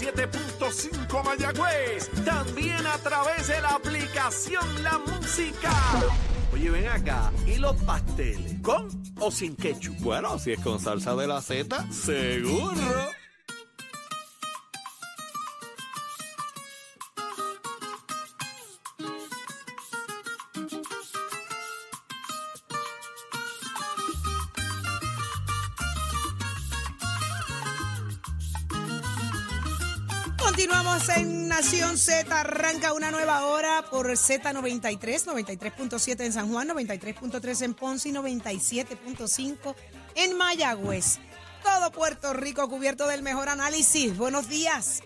97.5 Mayagüez. También a través de la aplicación La Música. Oye, ven acá. ¿Y los pasteles? ¿Con o sin ketchup? Bueno, si es con salsa de la Z, seguro. Nación Z, arranca una nueva hora por Z93, 93.7 en San Juan, 93.3 en Ponce y 97.5 en Mayagüez. Todo Puerto Rico cubierto del mejor análisis. Buenos días.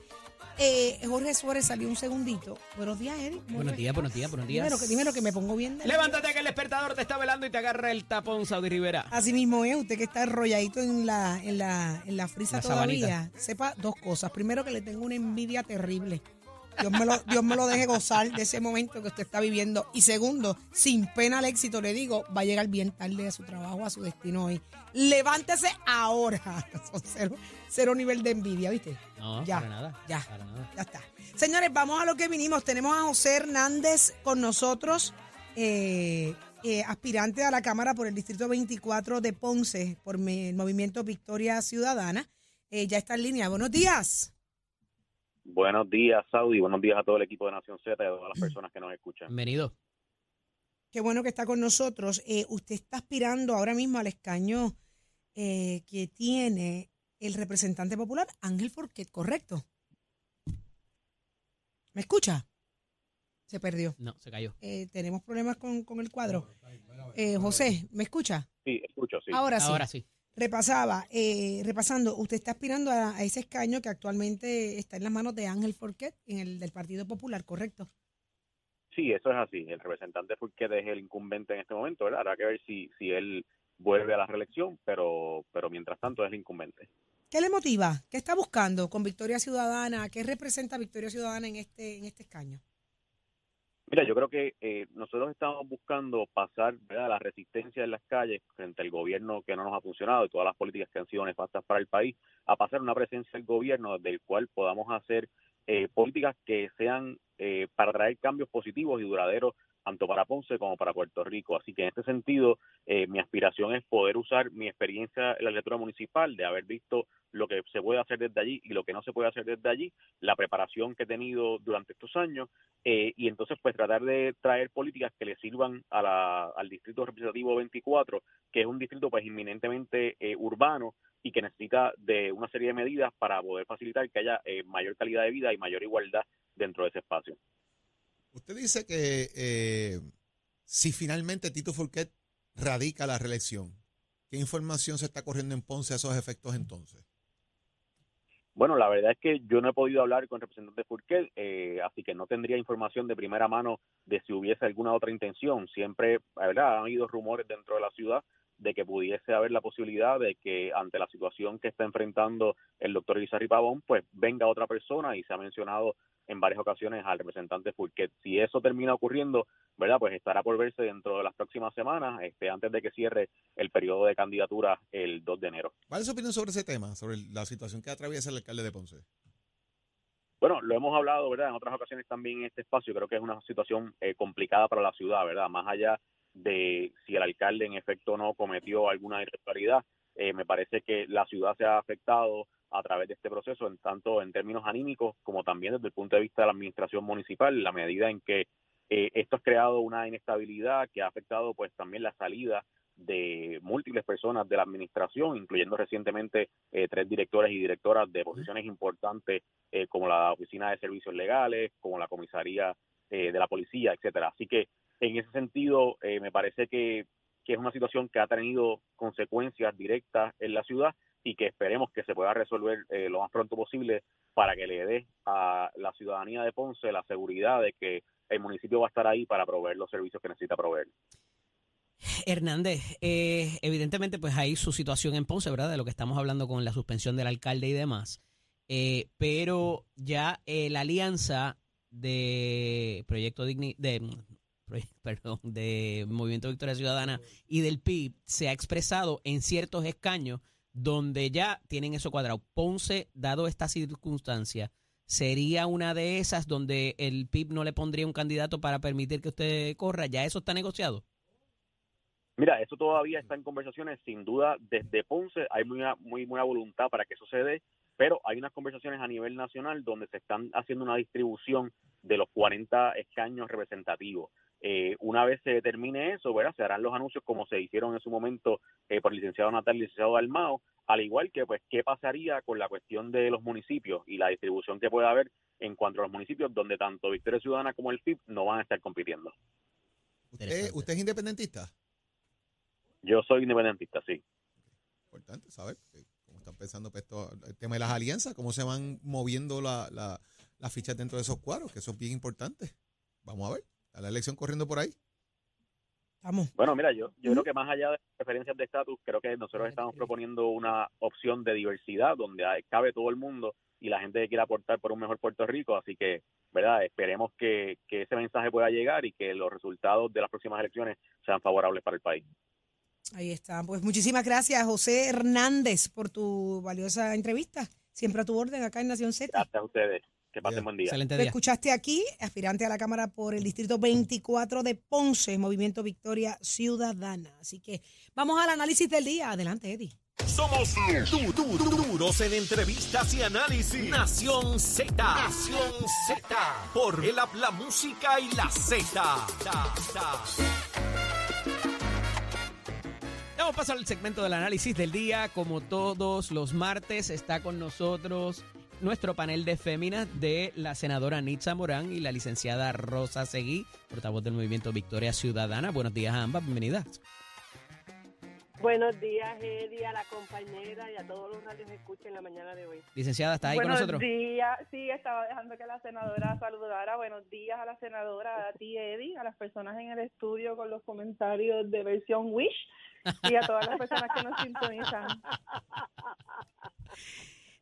Eh, Jorge Suárez salió un segundito. Buenos días, Eric. Buenos días, buenos días, buenos días. Dímelo que, dímelo que me pongo bien. de- Levántate que el despertador te está velando y te agarra el tapón, Saudi Rivera. Así mismo es, usted que está enrolladito en la, en la, en la frisa La todavía, sepa dos cosas. Primero que le tengo una envidia terrible. Dios me, lo, Dios me lo deje gozar de ese momento que usted está viviendo. Y segundo, sin pena al éxito, le digo, va a llegar bien tarde a su trabajo, a su destino hoy. Levántese ahora. Son cero, cero nivel de envidia, ¿viste? No, Ya, para nada. ya. Para nada. Ya está. Señores, vamos a lo que vinimos. Tenemos a José Hernández con nosotros, eh, eh, aspirante a la Cámara por el Distrito 24 de Ponce, por el movimiento Victoria Ciudadana. Eh, ya está en línea. Buenos días. Buenos días, Saudi. Buenos días a todo el equipo de Nación Z y a todas las personas que nos escuchan. Bienvenido. Qué bueno que está con nosotros. Eh, usted está aspirando ahora mismo al escaño eh, que tiene el representante popular, Ángel Forquet, ¿correcto? ¿Me escucha? Se perdió. No, se cayó. Eh, tenemos problemas con, con el cuadro. Eh, José, ¿me escucha? Sí, escucho, sí. Ahora sí. Ahora sí. Repasaba, eh, repasando, usted está aspirando a, a ese escaño que actualmente está en las manos de Ángel Forquet, en el del Partido Popular, ¿correcto? Sí, eso es así. El representante Furquet es el incumbente en este momento, ¿verdad? Habrá que ver si, si él vuelve a la reelección, pero, pero mientras tanto es el incumbente. ¿Qué le motiva? ¿Qué está buscando con Victoria Ciudadana? ¿Qué representa Victoria Ciudadana en este, en este escaño? Mira, yo creo que eh, nosotros estamos buscando pasar ¿verdad? la resistencia en las calles frente al gobierno que no nos ha funcionado y todas las políticas que han sido nefastas para el país, a pasar una presencia del gobierno del cual podamos hacer eh, políticas que sean eh, para traer cambios positivos y duraderos tanto para Ponce como para Puerto Rico. Así que en este sentido, eh, mi aspiración es poder usar mi experiencia en la legislatura municipal, de haber visto lo que se puede hacer desde allí y lo que no se puede hacer desde allí, la preparación que he tenido durante estos años eh, y entonces pues tratar de traer políticas que le sirvan a la, al distrito representativo 24, que es un distrito pues inminentemente eh, urbano y que necesita de una serie de medidas para poder facilitar que haya eh, mayor calidad de vida y mayor igualdad dentro de ese espacio. Usted dice que eh, si finalmente Tito Furquet radica la reelección, ¿qué información se está corriendo en Ponce a esos efectos entonces? Bueno, la verdad es que yo no he podido hablar con el representante Furquet, eh, así que no tendría información de primera mano de si hubiese alguna otra intención. Siempre, la verdad, han habido rumores dentro de la ciudad de que pudiese haber la posibilidad de que ante la situación que está enfrentando el doctor Izarri Pavón, pues venga otra persona y se ha mencionado en varias ocasiones al representante Furquet. Si eso termina ocurriendo, ¿verdad? Pues estará por verse dentro de las próximas semanas, este, antes de que cierre el periodo de candidatura el 2 de enero. ¿Cuál es su opinión sobre ese tema, sobre la situación que atraviesa el alcalde de Ponce? Bueno, lo hemos hablado, ¿verdad? En otras ocasiones también en este espacio. Creo que es una situación eh, complicada para la ciudad, ¿verdad? Más allá de si el alcalde en efecto no cometió alguna irregularidad, eh, me parece que la ciudad se ha afectado a través de este proceso, en tanto en términos anímicos como también desde el punto de vista de la administración municipal, la medida en que eh, esto ha creado una inestabilidad que ha afectado pues también la salida de múltiples personas de la administración, incluyendo recientemente eh, tres directores y directoras de posiciones importantes eh, como la Oficina de Servicios Legales, como la Comisaría eh, de la Policía, etcétera. Así que en ese sentido eh, me parece que, es una situación que ha tenido consecuencias directas en la ciudad y que esperemos que se pueda resolver eh, lo más pronto posible para que le dé a la ciudadanía de Ponce la seguridad de que el municipio va a estar ahí para proveer los servicios que necesita proveer. Hernández, eh, evidentemente, pues hay su situación en Ponce, ¿verdad? De lo que estamos hablando con la suspensión del alcalde y demás. Eh, pero ya eh, la alianza de Proyecto Digni de, perdón, de Movimiento Victoria Ciudadana y del PIB se ha expresado en ciertos escaños donde ya tienen eso cuadrado. Ponce, dado esta circunstancia, sería una de esas donde el PIB no le pondría un candidato para permitir que usted corra. ¿Ya eso está negociado? Mira, eso todavía está en conversaciones, sin duda, desde Ponce hay muy, muy buena voluntad para que eso se dé, pero hay unas conversaciones a nivel nacional donde se están haciendo una distribución de los 40 escaños representativos. Eh, una vez se determine eso, ¿verdad? se harán los anuncios como se hicieron en su momento eh, por el licenciado Natal y el licenciado Dalmao, al igual que, pues, qué pasaría con la cuestión de los municipios y la distribución que puede haber en cuanto a los municipios donde tanto Victoria Ciudadana como el FIP no van a estar compitiendo. ¿Usted, usted es independentista? Yo soy independentista, sí. Importante saber eh, cómo están pensando pues, esto, el tema de las alianzas, cómo se van moviendo la, la, las fichas dentro de esos cuadros, que eso es bien importante. Vamos a ver a la elección corriendo por ahí. Vamos. Bueno, mira, yo, yo creo que más allá de preferencias de estatus, creo que nosotros estamos proponiendo una opción de diversidad donde cabe todo el mundo y la gente que quiera aportar por un mejor Puerto Rico. Así que, ¿verdad? Esperemos que, que ese mensaje pueda llegar y que los resultados de las próximas elecciones sean favorables para el país. Ahí está. Pues muchísimas gracias, José Hernández, por tu valiosa entrevista. Siempre a tu orden acá en Nación Z. Gracias a ustedes. Que pasen buen día. Excelente Lo día. escuchaste aquí, aspirante a la Cámara por el Distrito 24 de Ponce, Movimiento Victoria Ciudadana. Así que vamos al análisis del día. Adelante, Eddie. Somos du- du- du- duros en entrevistas y análisis. Nación Z. Nación Z. Por el app, la música y la Z. Vamos a pasar al segmento del análisis del día. Como todos los martes, está con nosotros nuestro panel de féminas de la senadora Nitza Morán y la licenciada Rosa Seguí, portavoz del movimiento Victoria Ciudadana. Buenos días a ambas, bienvenidas. Buenos días, Eddie, a la compañera y a todos los radios que escuchen la mañana de hoy. Licenciada, ¿está ahí Buenos con nosotros? días, sí, estaba dejando que la senadora saludara. Buenos días a la senadora, a ti, Eddie, a las personas en el estudio con los comentarios de versión Wish y a todas las personas que nos sintonizan.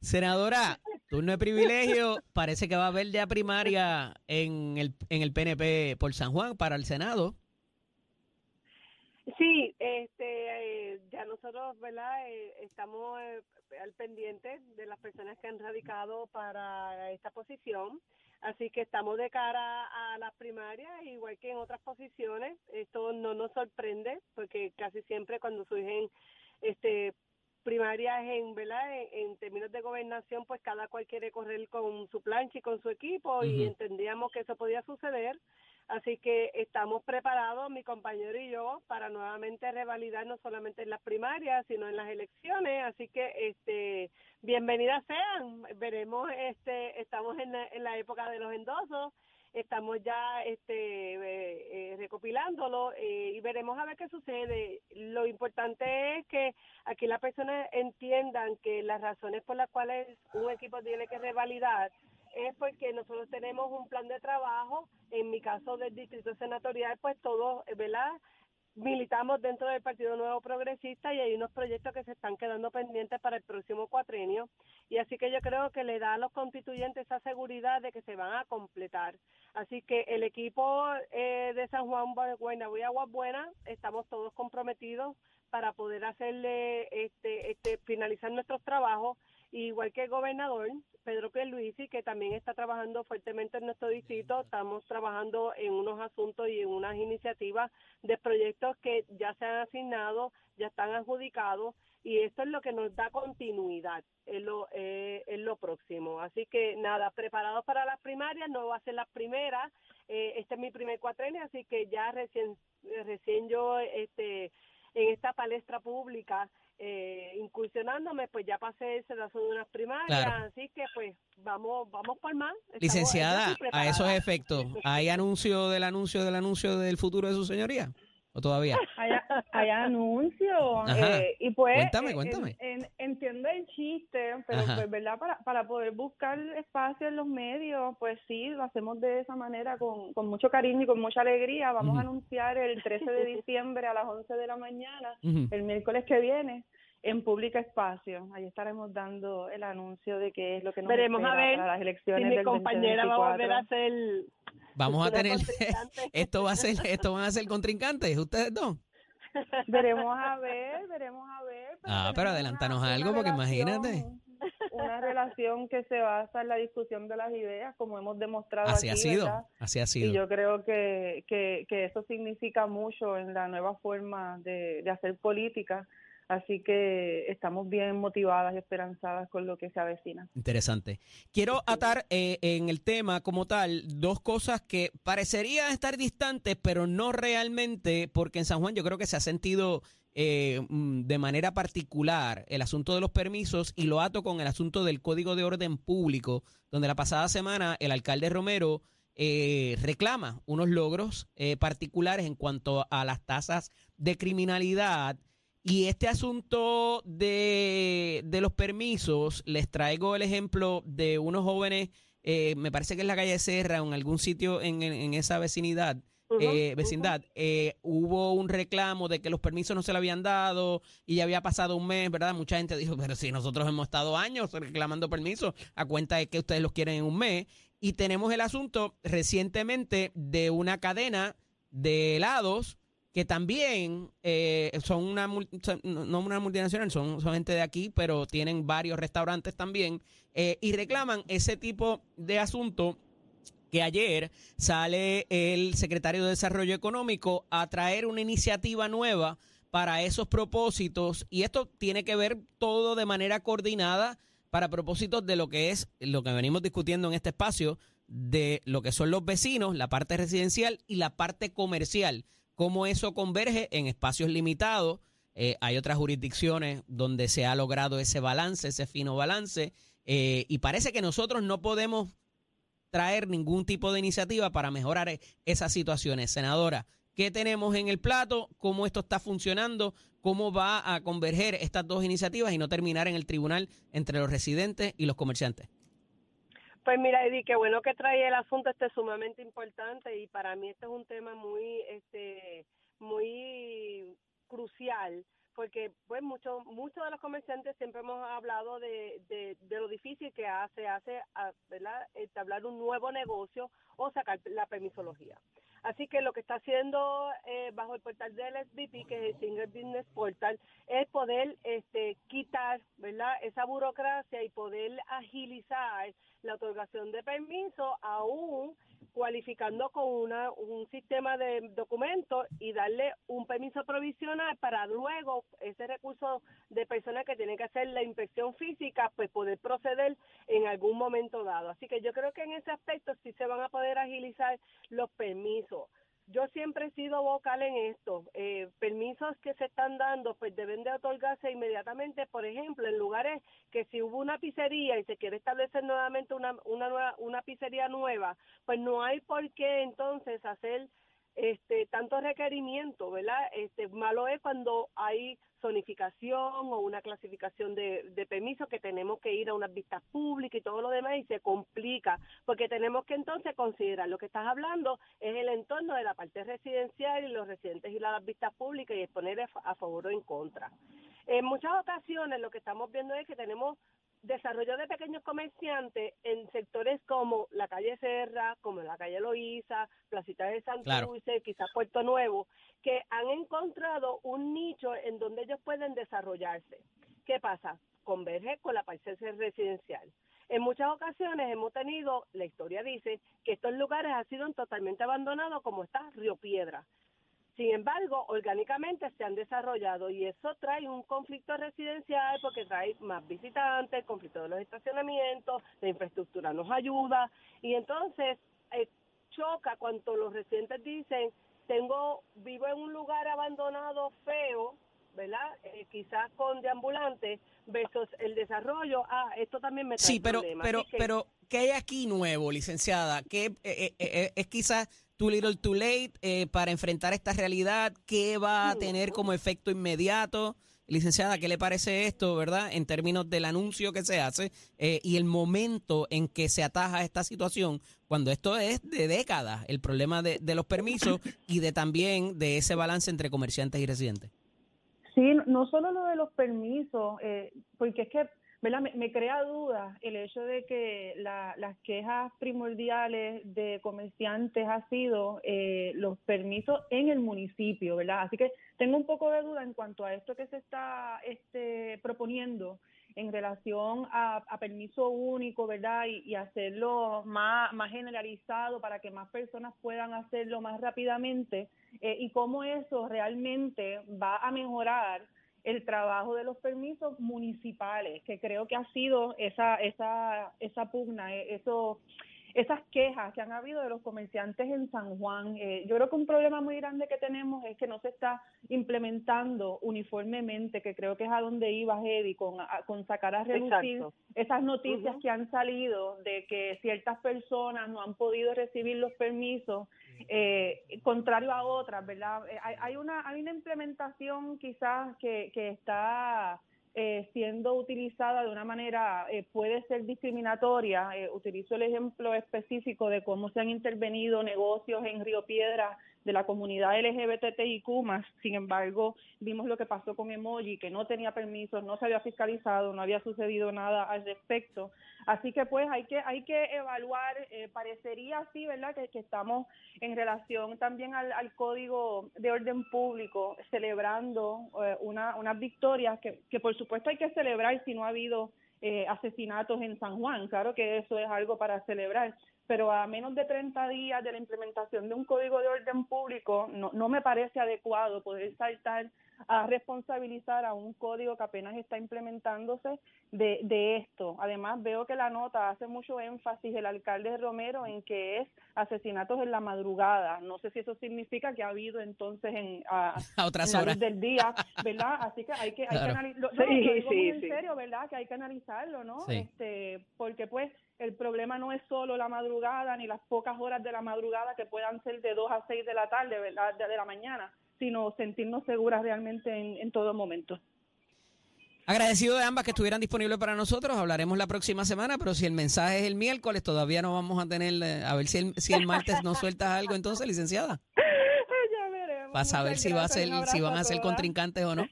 Senadora, turno de privilegio. Parece que va a haber ya primaria en el, en el PNP por San Juan para el Senado. Sí, este, eh, ya nosotros, ¿verdad? Eh, estamos eh, al pendiente de las personas que han radicado para esta posición. Así que estamos de cara a las primarias, igual que en otras posiciones. Esto no nos sorprende, porque casi siempre cuando surgen este primarias en verdad en, en términos de gobernación pues cada cual quiere correr con su plancha y con su equipo y entendíamos que eso podía suceder. Así que estamos preparados mi compañero y yo para nuevamente revalidar no solamente en las primarias sino en las elecciones. Así que este bienvenidas sean. Veremos este estamos en la, en la época de los endosos estamos ya este eh, eh, recopilándolo eh, y veremos a ver qué sucede. Lo importante es que aquí las personas entiendan que las razones por las cuales un equipo tiene que revalidar es porque nosotros tenemos un plan de trabajo, en mi caso del distrito senatorial, pues todos, ¿verdad? Militamos dentro del Partido Nuevo Progresista y hay unos proyectos que se están quedando pendientes para el próximo cuatrenio y así que yo creo que le da a los constituyentes esa seguridad de que se van a completar. Así que el equipo eh, de San Juan, Guaynabo y Aguas Buenas, estamos todos comprometidos para poder hacerle este, este finalizar nuestros trabajos igual que el gobernador Pedro Pierluisi que también está trabajando fuertemente en nuestro distrito estamos trabajando en unos asuntos y en unas iniciativas de proyectos que ya se han asignado ya están adjudicados y esto es lo que nos da continuidad en lo eh, en lo próximo. Así que nada preparados para las primarias no va a ser las primeras eh, este es mi primer cuatrenio así que ya recién recién yo este en esta palestra pública eh, incursionándome, pues ya pasé el sedazo de unas primarias, Claro. así que pues vamos vamos por más. Estamos- yo Licenciada, a esos efectos, ¿hay anuncio del anuncio del anuncio del futuro de su señoría? ¿O todavía? Hay, hay anuncios. Eh, y pues, Cuéntame, cuéntame. en- en- entiendo el chiste, pero Ajá. pues, ¿verdad? Para, para poder buscar espacio en los medios, pues sí, lo hacemos de esa manera, con, con mucho cariño y con mucha alegría. Vamos Ujú. a anunciar el 13 de diciembre a las 11 de la mañana, Ujú. el miércoles que viene, en Pública Espacio. Ahí estaremos dando el anuncio de qué es lo que nos Veremos a espera ver para las si elecciones mi del compañera va a volver a 2024. ser Vamos a tener, esto va a ser, esto van a ser contrincantes, ustedes dos. Veremos a ver, veremos a ver, Ah, pero adelántanos algo, porque imagínate. Una relación que se basa en la discusión de las ideas, como hemos demostrado Así ha aquí, sido, ¿verdad? así ha Y sido. yo creo que, que, que eso significa mucho en la nueva forma de, de hacer política. Así que estamos bien motivadas y esperanzadas con lo que se avecina. Interesante. Quiero atar eh, en el tema como tal dos cosas que parecerían estar distantes, pero no realmente, porque en San Juan yo creo que se ha sentido eh, mm, de manera particular el asunto de los permisos y lo ato con el asunto del Código de Orden Público, donde la pasada semana el alcalde Romero eh, reclama unos logros eh, particulares en cuanto a las tasas de criminalidad. Y este asunto de, de los permisos, les traigo el ejemplo de unos jóvenes, eh, me parece que es la calle Serra, o en algún sitio en, en- en esa vecinidad, eh, vecindad, eh, hubo un reclamo de que los permisos no se le habían dado y ya había pasado un mes, ¿verdad? Mucha gente dijo, pero si nosotros hemos estado años reclamando permisos a cuenta de que ustedes los quieren en un mes. Y tenemos el asunto recientemente de una cadena de helados que también eh, son una no una multinacional, son, son gente de aquí, pero tienen varios restaurantes también eh, y reclaman ese tipo de asunto que ayer sale el secretario de Desarrollo Económico a traer una iniciativa nueva para esos propósitos y esto tiene que ver todo de manera coordinada para propósitos de lo que es lo que venimos discutiendo en este espacio de lo que son los vecinos, la parte residencial y la parte comercial, cómo eso converge en espacios limitados. Eh, hay otras jurisdicciones donde se ha logrado ese balance, ese fino balance, eh, y parece que nosotros no podemos traer ningún tipo de iniciativa para mejorar esas situaciones. Senadora, ¿qué tenemos en el plato? ¿Cómo esto está funcionando? ¿Cómo va a converger estas dos iniciativas y no terminar en el tribunal entre los residentes y los comerciantes? Pues mira, Eddie, qué bueno que trae el asunto este sumamente importante y para mí este es un tema muy, este, muy crucial porque pues muchos muchos de los comerciantes siempre hemos hablado de, de, de lo difícil que hace hace a- verdad entablar un nuevo negocio o sacar la permisología. Así que lo que está haciendo eh, bajo el portal del SBP que es el Single Business Portal es poder este quitar verdad esa burocracia y poder agilizar la otorgación de permiso aún cualificando con una, un sistema de documentos y darle un permiso provisional para luego ese recurso de personas que tienen que hacer la inspección física, pues poder proceder en algún momento dado. Así que yo creo que en ese aspecto sí se van a poder agilizar los permisos. Yo siempre he sido vocal en esto. Eh, permisos que se están dando, pues deben de otorgarse inmediatamente, por ejemplo, en lugares que si hubo una pizzería y se quiere establecer nuevamente una, una, nueva, una pizzería nueva, pues no hay por qué entonces hacer este tanto requerimiento, ¿verdad? Este malo es cuando hay zonificación o una clasificación de, de permisos que tenemos que ir a unas vistas públicas y todo lo demás y se complica porque tenemos que entonces considerar lo que estás hablando es el entorno de la parte residencial y los residentes y las vistas públicas y exponer a favor o en contra. En muchas ocasiones lo que estamos viendo es que tenemos desarrollo de pequeños comerciantes en sectores como la calle Serra, como la calle Loíza, Placita de Santurce, Claro. quizás Puerto Nuevo, que han encontrado un nicho en donde ellos pueden desarrollarse. ¿Qué pasa? Converge con la parte residencial. En muchas ocasiones hemos tenido, la historia dice, que estos lugares han sido totalmente abandonados como está Río Piedra. Sin embargo, orgánicamente se han desarrollado y eso trae un conflicto residencial porque trae más visitantes, el conflicto de los estacionamientos, la infraestructura nos ayuda y entonces eh, choca cuando los residentes dicen, tengo vivo en un lugar abandonado feo, ¿verdad? Eh, quizás con deambulantes versus el desarrollo, ah, esto también me trae Sí, pero, problemas. pero, que- pero, ¿qué hay aquí nuevo, licenciada? ¿Qué eh, eh, eh, es quizás too little too late eh, para enfrentar esta realidad? ¿Qué va a tener como efecto inmediato? Licenciada, ¿qué le parece esto, verdad? En términos del anuncio que se hace eh, y el momento en que se ataja esta situación, cuando esto es de décadas, el problema de, de los permisos y de también de ese balance entre comerciantes y residentes. Sí, no solo lo de los permisos, eh, porque es que Me, crea dudas el hecho de que la- las quejas primordiales de comerciantes ha sido eh, los permisos en el municipio, ¿verdad? Así que tengo un poco de duda en cuanto a esto que se está este, proponiendo en relación a, permiso único, ¿verdad? Y, hacerlo más, más generalizado para que más personas puedan hacerlo más rápidamente eh, y cómo eso realmente va a mejorar el trabajo de los permisos municipales, que creo que ha sido esa esa esa pugna, eh, eso esas quejas que han habido de los comerciantes en San Juan. Eh, yo creo que un problema muy grande que tenemos es que no se está implementando uniformemente, que creo que es a donde iba Eddie, con, a- con sacar a reducir Exacto. esas noticias que han salido de que ciertas personas no han podido recibir los permisos, eh, contrario a otras, ¿verdad? Eh, hay, hay una hay una implementación quizás que, que está eh, siendo utilizada de una manera, eh, puede ser discriminatoria. Eh, utilizo el ejemplo específico de cómo se han intervenido negocios en Río Piedra de la comunidad LGBTIQ+, sin embargo, vimos lo que pasó con Emoji, que no tenía permisos, no se había fiscalizado, no había sucedido nada al respecto. Así que pues hay que hay que evaluar, eh, parecería así, ¿verdad? Que, que estamos en relación también al, al Código de Orden Público, celebrando eh, una, unas victorias que, que por supuesto hay que celebrar si no ha habido eh, asesinatos en San Juan, claro que eso es algo para celebrar, pero a menos de 30 días de la implementación de un Código de Orden Público, no, no me parece adecuado poder saltar a responsabilizar a un código que apenas está implementándose de, de esto. Además, veo que la nota hace mucho énfasis el alcalde Romero en que es asesinatos en la madrugada. No sé si eso significa que ha habido entonces en, a, A otras en la luz horas. del día, ¿verdad? Así que hay que, hay que analizarlo. Sí, lo digo sí, muy en sí. serio, ¿verdad? Que hay que analizarlo, ¿no? Sí. Este, porque pues el problema no es solo la madrugada ni las pocas horas de la madrugada que puedan ser de 2 a 6 de la tarde, ¿verdad? De, de la mañana, sino sentirnos seguras realmente en, en todo momento. Agradecido de ambas que estuvieran disponibles para nosotros. Hablaremos la próxima semana, pero si el mensaje es el miércoles, todavía no vamos a tener. eh, A ver si el, si el martes nos sueltas algo, entonces, licenciada. ya veremos. Para saber si, va a ser, si van a ser contrincantes o no.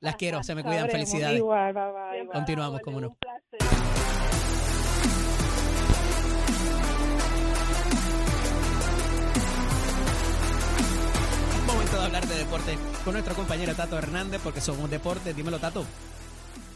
Las quiero, se me cuidan. Sabremos. Felicidades. Igual, bye, bye, bye. Continuamos, cómo orden, no. Con nuestro compañero Tato Hernández, porque somos deporte. Dímelo, Tato.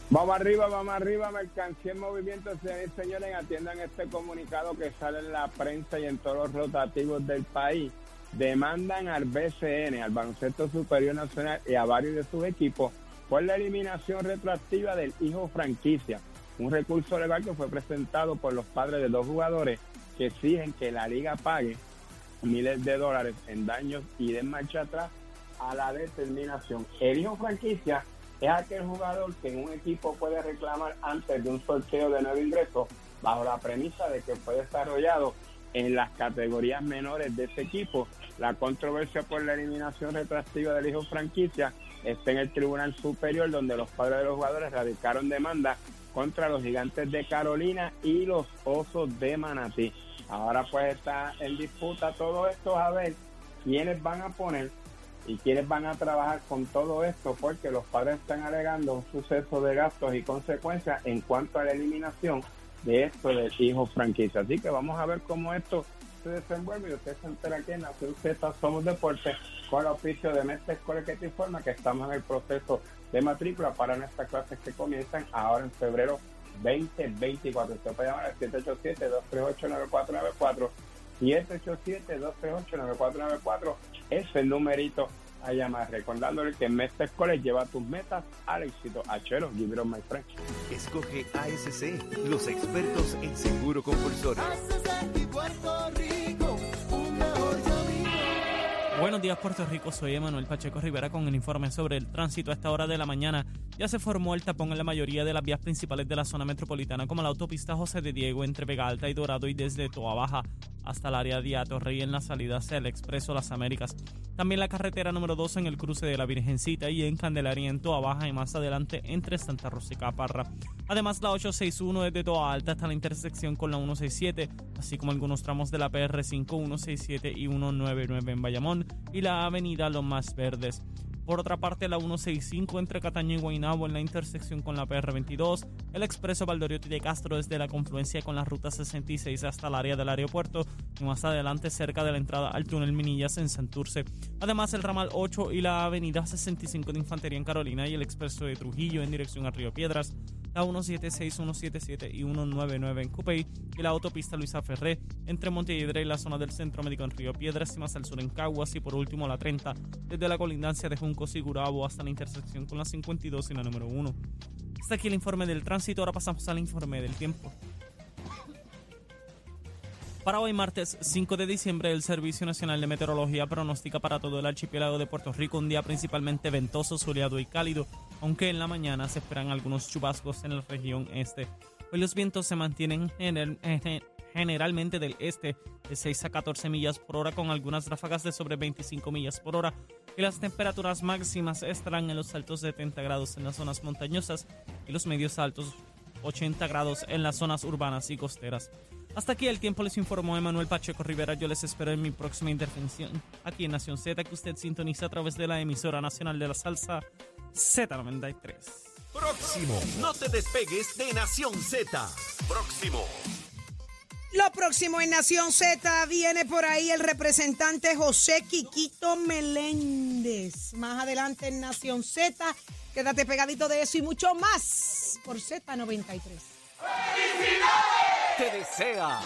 Vamos arriba, vamos arriba, mercancía en movimiento, señores, atiendan este comunicado que sale en la prensa y en todos los rotativos del país. Demandan al BCN, al Baloncesto Superior Nacional y a varios de sus equipos por la eliminación retroactiva del hijo franquicia. Un recurso legal que fue presentado por los padres de dos jugadores que exigen que la liga pague miles de dólares en daños y de marcha atrás a la determinación. El hijo franquicia es aquel jugador que un equipo puede reclamar antes de un sorteo de nuevo ingreso bajo la premisa de que fue desarrollado en las categorías menores de ese equipo. La controversia por la eliminación retroactiva del hijo franquicia está en el Tribunal Superior donde los padres de los jugadores radicaron demanda contra los gigantes de Carolina y los osos de Manatí. Ahora pues está en disputa todo esto a ver quiénes van a poner y quiénes van a trabajar con todo esto porque los padres están alegando un suceso de gastos y consecuencias en cuanto a la eliminación de esto del hijo franquicia. Así que vamos a ver cómo esto se desenvuelve y usted se entera aquí en Nación Z Somos Deportes con el oficio de Mestre Escuela que te informa que estamos en el proceso de matrícula para nuestras clases que comienzan ahora en febrero 2024. Usted puede llamar al 787-238-9494. 787-238-9494 es el numerito a llamar. Recordándole que Mestre Escuela lleva tus metas al éxito. Achero, give it up, my friend. Escoge ASC, los expertos en seguro compulsorio. Buenos días Puerto Rico, soy Emanuel Pacheco Rivera con el informe sobre el tránsito a esta hora de la mañana. Ya se formó el tapón en la mayoría de las vías principales de la zona metropolitana, como la autopista José de Diego entre Vega Alta y Dorado y desde Toa Baja hasta el área de Atorrey en la salida hacia el Expreso Las Américas. También la carretera número 2 en el cruce de la Virgencita y en Candelaria en Toa Baja y más adelante entre Santa Rosa y Caparra. Además la 861 desde Toa Alta hasta la intersección con la 167, así como algunos tramos de la PR5, 167 y 199 en Bayamón y la avenida Los Más Verdes. Por otra parte, la 165 entre Cataño y Guaynabo en la intersección con la PR22, el expreso Valdoriotti de Castro desde la confluencia con la ruta 66 hasta el área del aeropuerto y más adelante cerca de la entrada al túnel Minillas en Santurce. Además, el ramal 8 y la avenida 65 de Infantería en Carolina y el expreso de Trujillo en dirección a Río Piedras la 176, 177 y 199 en Cupey y la autopista Luisa Ferré entre Montelledre y la zona del Centro Médico en Río Piedras y más al sur en Caguas y por último la 30 desde la colindancia de Juncos y Gurabo hasta la intersección con la 52 y la número 1. Hasta aquí el informe del tránsito, ahora pasamos al informe del tiempo. Para hoy martes 5 de diciembre, el Servicio Nacional de Meteorología pronostica para todo el archipiélago de Puerto Rico un día principalmente ventoso, soleado y cálido, aunque en la mañana se esperan algunos chubascos en la región este. Hoy los vientos se mantienen generalmente del este de 6 a 14 millas por hora con algunas ráfagas de sobre 25 millas por hora y las temperaturas máximas estarán en los altos 70 grados en las zonas montañosas y los medios altos 80 grados en las zonas urbanas y costeras. Hasta aquí el tiempo les informó Emanuel Pacheco Rivera. Yo les espero en mi próxima intervención aquí en Nación Z, que usted sintoniza a través de la emisora nacional de la salsa Z93. Próximo. No te despegues de Nación Z. Próximo. Lo próximo en Nación Z viene por ahí el representante José Quiquito Meléndez. Más adelante en Nación Z. Quédate pegadito de eso y mucho más por Z93. Te desea